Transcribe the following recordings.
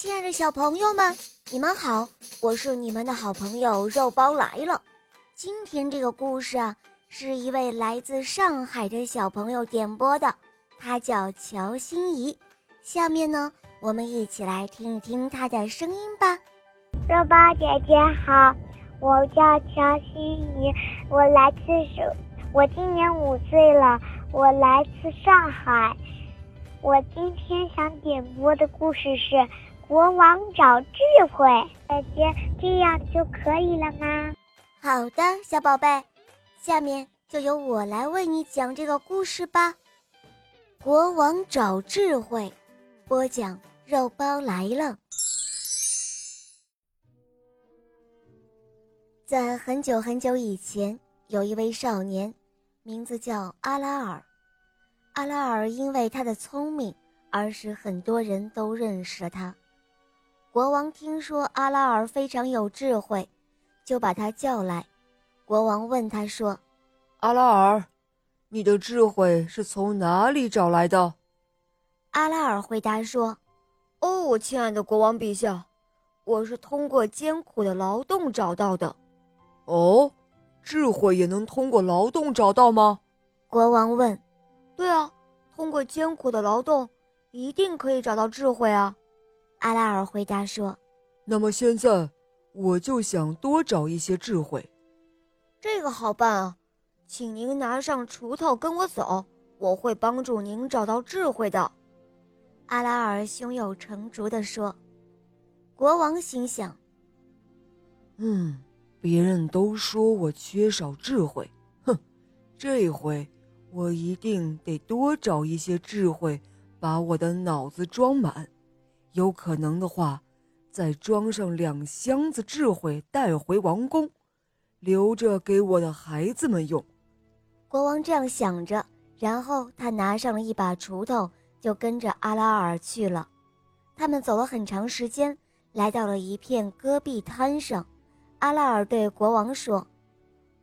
亲爱的小朋友们，你们好，我是你们的好朋友肉包来了。今天这个故事啊，是一位来自上海的小朋友点播的，他叫乔欣怡。下面呢，我们一起来听一听他的声音吧。肉包姐姐好，我叫乔欣怡，我来自上，我今年五岁了，我来自上海。我今天想点播的故事是。国王找智慧，姐姐，这样就可以了吗？好的，小宝贝，下面就由我来为你讲这个故事吧。国王找智慧，播讲肉包来了。在很久很久以前，有一位少年，名字叫阿拉尔。阿拉尔因为他的聪明，而使很多人都认识了他。国王听说阿拉尔非常有智慧，就把他叫来。国王问他说：“阿拉尔，你的智慧是从哪里找来的？”阿拉尔回答说：“哦，亲爱的国王陛下，我是通过艰苦的劳动找到的。”“哦，智慧也能通过劳动找到吗？”国王问。“对啊，通过艰苦的劳动，一定可以找到智慧啊。”阿拉尔回答说：“那么现在，我就想多找一些智慧。这个好办啊，请您拿上锄头跟我走，我会帮助您找到智慧的。”阿拉尔胸有成竹地说。国王心想：“嗯，别人都说我缺少智慧，哼，这回我一定得多找一些智慧，把我的脑子装满。”有可能的话，再装上两箱子智慧带回王宫，留着给我的孩子们用。国王这样想着，然后他拿上了一把锄头，就跟着阿拉尔去了。他们走了很长时间，来到了一片戈壁滩上。阿拉尔对国王说：“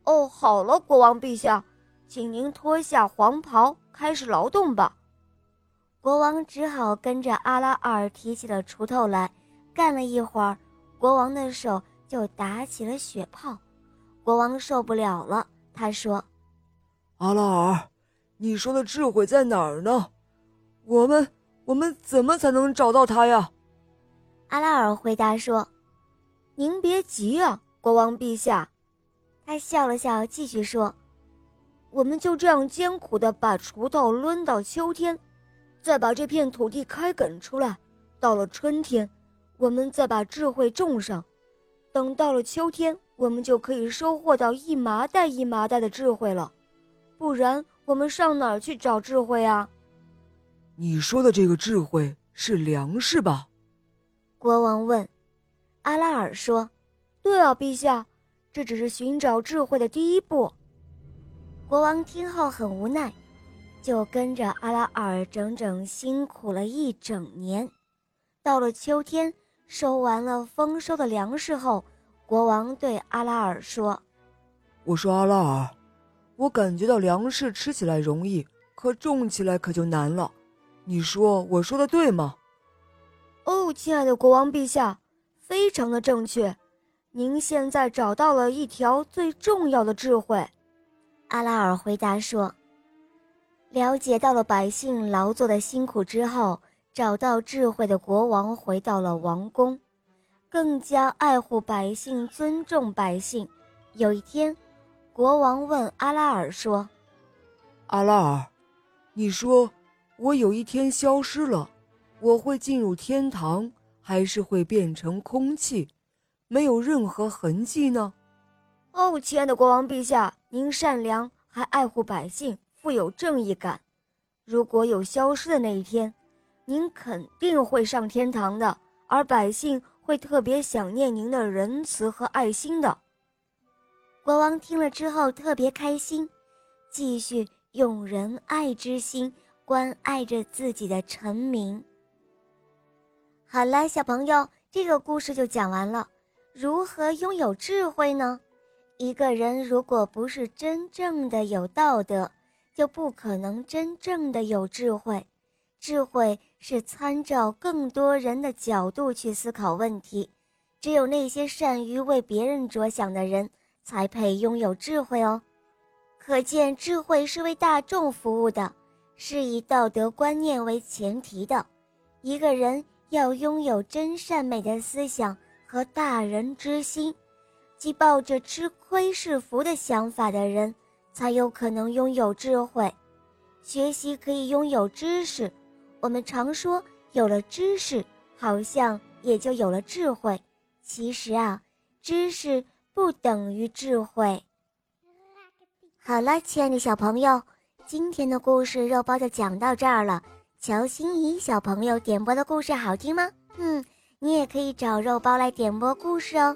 哦，好了，国王陛下，请您脱下黄袍，开始劳动吧。”国王只好跟着阿拉尔提起了锄头来，干了一会儿，国王的手就打起了血泡。国王受不了了，他说：“阿拉尔，你说的智慧在哪儿呢？我们我们怎么才能找到他呀？”阿拉尔回答说：“您别急啊，国王陛下。”他笑了笑，继续说：“我们就这样艰苦的把锄头抡到秋天。”再把这片土地开垦出来，到了春天，我们再把智慧种上，等到了秋天，我们就可以收获到一麻袋一麻袋的智慧了。不然，我们上哪儿去找智慧啊？你说的这个智慧是粮食吧？国王问。阿拉尔说：“对啊，陛下，这只是寻找智慧的第一步。”国王听后很无奈。就跟着阿拉尔整整辛苦了一整年，到了秋天，收完了丰收的粮食后，国王对阿拉尔说：“我说阿拉尔，我感觉到粮食吃起来容易，可种起来可就难了。你说我说的对吗？”“哦，亲爱的国王陛下，非常的正确。您现在找到了一条最重要的智慧。”阿拉尔回答说。了解到了百姓劳作的辛苦之后，找到智慧的国王回到了王宫，更加爱护百姓，尊重百姓。有一天，国王问阿拉尔说：“阿拉尔，你说我有一天消失了，我会进入天堂，还是会变成空气，没有任何痕迹呢？”哦，亲爱的国王陛下，您善良，还爱护百姓。富有正义感，如果有消失的那一天，您肯定会上天堂的，而百姓会特别想念您的仁慈和爱心的。国王听了之后特别开心，继续用仁爱之心关爱着自己的臣民。好了，小朋友，这个故事就讲完了。如何拥有智慧呢？一个人如果不是真正的有道德，就不可能真正的有智慧，智慧是参照更多人的角度去思考问题。只有那些善于为别人着想的人，才配拥有智慧哦。可见，智慧是为大众服务的，是以道德观念为前提的。一个人要拥有真善美的思想和大人之心，即抱着吃亏是福的想法的人，才有可能拥有智慧。学习可以拥有知识，我们常说有了知识，好像也就有了智慧。其实啊，知识不等于智慧。好了，亲爱的小朋友，今天的故事肉包就讲到这儿了。乔欣怡小朋友点播的故事好听吗？嗯，你也可以找肉包来点播故事哦。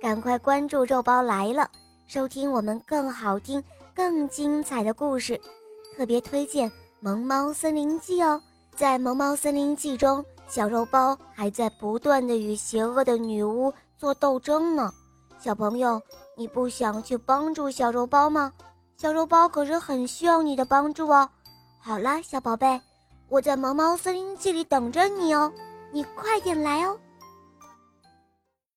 赶快关注肉包来了，收听我们更好听、更精彩的故事。特别推荐《萌猫森林记》哦，在《萌猫森林记》中，小肉包还在不断的与邪恶的女巫做斗争呢。小朋友，你不想去帮助小肉包吗？小肉包可是很需要你的帮助哦。好了，小宝贝，我在《萌猫森林记》里等着你哦，你快点来哦。